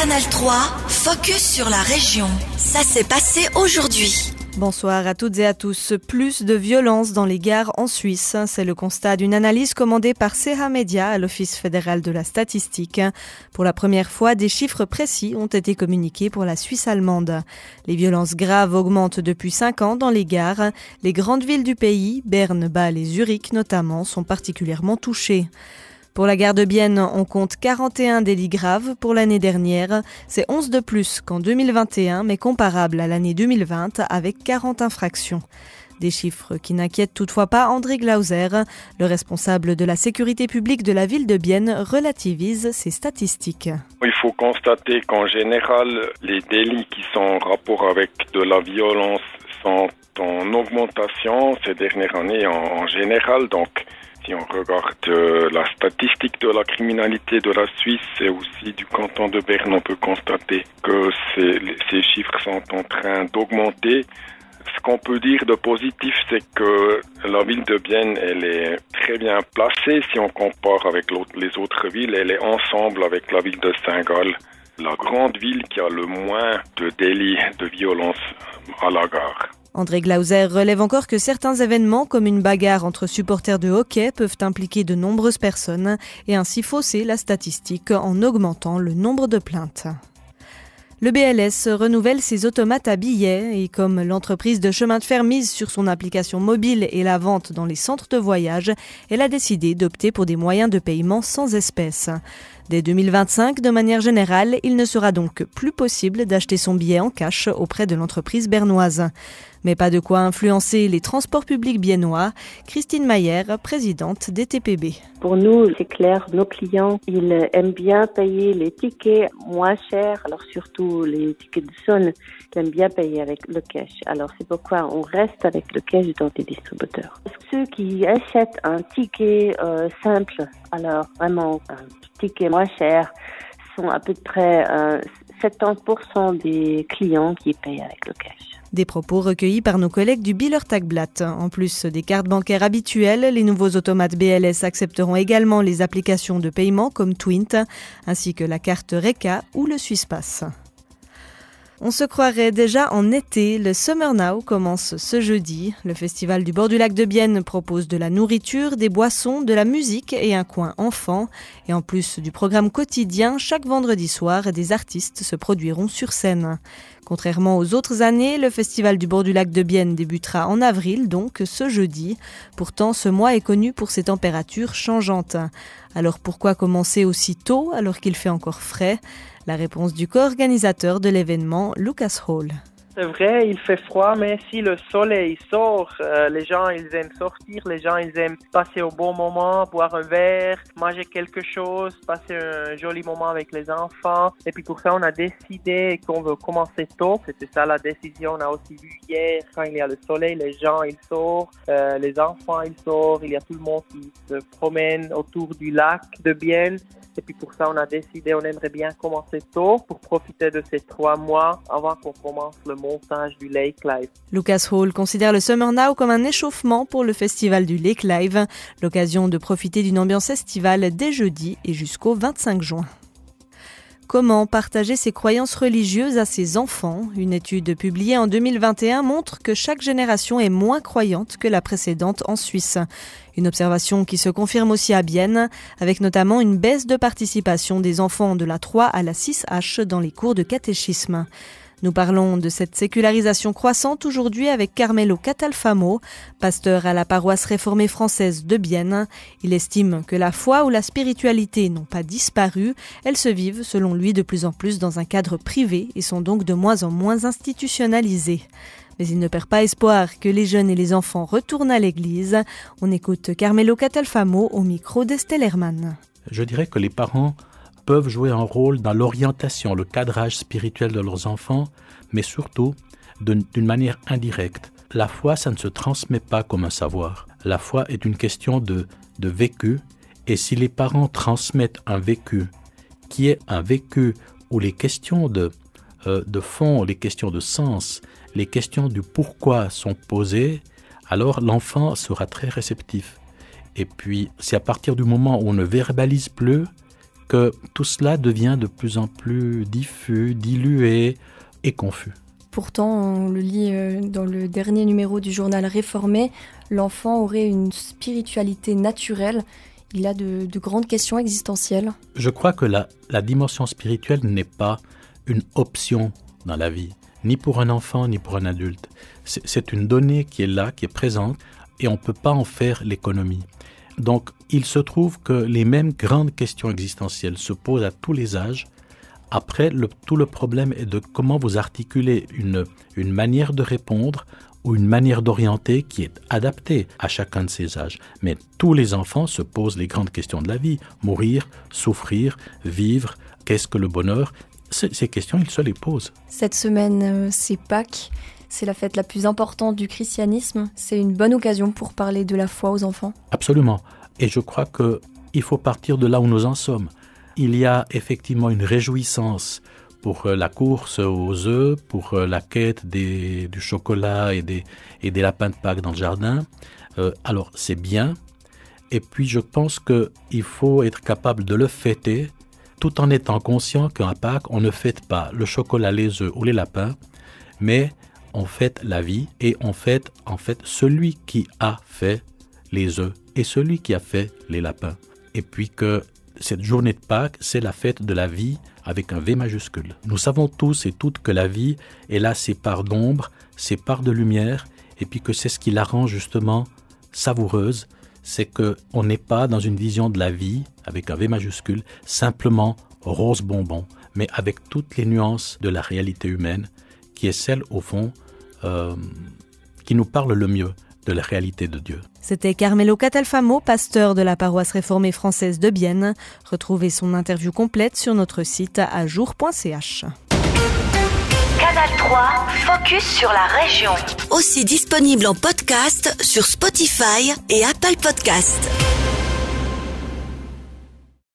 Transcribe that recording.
Canal 3, focus sur la région. Ça s'est passé aujourd'hui. Bonsoir à toutes et à tous. Plus de violence dans les gares en Suisse. C'est le constat d'une analyse commandée par Serra Media à l'Office fédéral de la statistique. Pour la première fois, des chiffres précis ont été communiqués pour la Suisse allemande. Les violences graves augmentent depuis cinq ans dans les gares. Les grandes villes du pays, Berne, Bâle et Zurich notamment, sont particulièrement touchées. Pour la gare de Bienne, on compte 41 délits graves pour l'année dernière. C'est 11 de plus qu'en 2021, mais comparable à l'année 2020 avec 40 infractions. Des chiffres qui n'inquiètent toutefois pas André Glauser. Le responsable de la sécurité publique de la ville de Bienne relativise ces statistiques. Il faut constater qu'en général, les délits qui sont en rapport avec de la violence sont en augmentation ces dernières années en, général. Donc, si on regarde euh, la statistique de la criminalité de la Suisse et aussi du canton de Berne, on peut constater que ces chiffres sont en train d'augmenter. Ce qu'on peut dire de positif, c'est que la ville de Bienne, elle est très bien placée si on compare avec les autres villes. Elle est ensemble avec la ville de Saint-Gall, la grande ville qui a le moins de délits de violence à la gare. André Glauser relève encore que certains événements, comme une bagarre entre supporters de hockey, peuvent impliquer de nombreuses personnes et ainsi fausser la statistique en augmentant le nombre de plaintes. Le BLS renouvelle ses automates à billets et comme l'entreprise de chemin de fer mise sur son application mobile et la vente dans les centres de voyage, elle a décidé d'opter pour des moyens de paiement sans espèces. Dès 2025, de manière générale, il ne sera donc plus possible d'acheter son billet en cash auprès de l'entreprise bernoise. Mais pas de quoi influencer les transports publics biennois. Christine Mayer, présidente des TPB. Pour nous, c'est clair, nos clients, ils aiment bien payer les tickets moins chers, alors surtout les tickets de zone, ils aiment bien payer avec le cash. Alors c'est pourquoi on reste avec le cash dans les distributeurs. Ceux qui achètent un ticket euh, simple, alors vraiment un ticket moins cher, sont à peu près 70% euh, des clients qui payent avec le cash. Des propos recueillis par nos collègues du Biller Tagblatt. En plus des cartes bancaires habituelles, les nouveaux automates BLS accepteront également les applications de paiement comme Twint, ainsi que la carte RECA ou le Swisspass. On se croirait déjà en été, le Summer Now commence ce jeudi. Le festival du bord du lac de Bienne propose de la nourriture, des boissons, de la musique et un coin enfant. Et en plus du programme quotidien, chaque vendredi soir, des artistes se produiront sur scène. Contrairement aux autres années, le festival du bord du lac de Bienne débutera en avril, donc ce jeudi. Pourtant, ce mois est connu pour ses températures changeantes. Alors pourquoi commencer aussi tôt alors qu'il fait encore frais? La réponse du co-organisateur de l'événement, Lucas Hall. C'est vrai, il fait froid, mais si le soleil sort, euh, les gens, ils aiment sortir, les gens, ils aiment passer au bon moment, boire un verre, manger quelque chose, passer un joli moment avec les enfants. Et puis pour ça, on a décidé qu'on veut commencer tôt. C'était ça la décision. On a aussi vu hier, quand il y a le soleil, les gens, ils sortent, euh, les enfants, ils sortent, il y a tout le monde qui se promène autour du lac de Bienne. Et puis pour ça, on a décidé, on aimerait bien commencer tôt pour profiter de ces trois mois avant qu'on commence le montage du Lake Live. Lucas Hall considère le Summer Now comme un échauffement pour le festival du Lake Live, l'occasion de profiter d'une ambiance estivale dès jeudi et jusqu'au 25 juin. Comment partager ses croyances religieuses à ses enfants? Une étude publiée en 2021 montre que chaque génération est moins croyante que la précédente en Suisse. Une observation qui se confirme aussi à Bienne, avec notamment une baisse de participation des enfants de la 3 à la 6H dans les cours de catéchisme. Nous parlons de cette sécularisation croissante aujourd'hui avec Carmelo Catalfamo, pasteur à la paroisse réformée française de Bienne. Il estime que la foi ou la spiritualité n'ont pas disparu, elles se vivent selon lui de plus en plus dans un cadre privé et sont donc de moins en moins institutionnalisées. Mais il ne perd pas espoir que les jeunes et les enfants retournent à l'église. On écoute Carmelo Catalfamo au micro d'Estelle Herman. Je dirais que les parents peuvent jouer un rôle dans l'orientation, le cadrage spirituel de leurs enfants, mais surtout d'une manière indirecte. La foi, ça ne se transmet pas comme un savoir. La foi est une question de, de vécu, et si les parents transmettent un vécu qui est un vécu où les questions de, euh, de fond, les questions de sens, les questions du pourquoi sont posées, alors l'enfant sera très réceptif. Et puis, c'est à partir du moment où on ne verbalise plus que tout cela devient de plus en plus diffus, dilué et confus. Pourtant, on le lit euh, dans le dernier numéro du journal Réformé, l'enfant aurait une spiritualité naturelle. Il a de, de grandes questions existentielles. Je crois que la, la dimension spirituelle n'est pas une option dans la vie, ni pour un enfant, ni pour un adulte. C'est une donnée qui est là, qui est présente, et on ne peut pas en faire l'économie. Donc, il se trouve que les mêmes grandes questions existentielles se posent à tous les âges. Après, tout le problème est de comment vous articulez une, une manière de répondre ou une manière d'orienter qui est adaptée à chacun de ces âges. Mais tous les enfants se posent les grandes questions de la vie. Mourir, souffrir, vivre, qu'est-ce que le bonheur? Ces questions, ils se les posent. Cette semaine, euh, c'est Pâques. C'est la fête la plus importante du christianisme. C'est une bonne occasion pour parler de la foi aux enfants. Absolument. Et je crois qu'il faut partir de là où nous en sommes. Il y a effectivement une réjouissance pour euh, la course aux œufs, pour euh, la quête du chocolat et des, et des lapins de Pâques dans le jardin. Euh, alors c'est bien. Et puis je pense qu'il faut être capable de le fêter tout en étant conscient qu'à Pâques, on ne fête pas le chocolat, les œufs ou les lapins, mais on fête la vie et on fête en fait celui qui a fait les œufs et celui qui a fait les lapins. Et puis que cette journée de Pâques, c'est la fête de la vie avec un V majuscule. Nous savons tous et toutes que la vie est là ses parts d'ombre, ses parts de lumière, et puis que c'est ce qui la rend justement savoureuse, c'est que on n'est pas dans une vision de la vie avec un V majuscule, simplement rose bonbon, mais avec toutes les nuances de la réalité humaine, qui est celle au fond euh, qui nous parle le mieux de la réalité de Dieu. C'était Carmelo Catalfamo, pasteur de la paroisse réformée française de Bienne. Retrouvez son interview complète sur notre site ajour.ch. Canal 3, focus sur la région. Aussi disponible en podcast sur Spotify et Apple Podcast.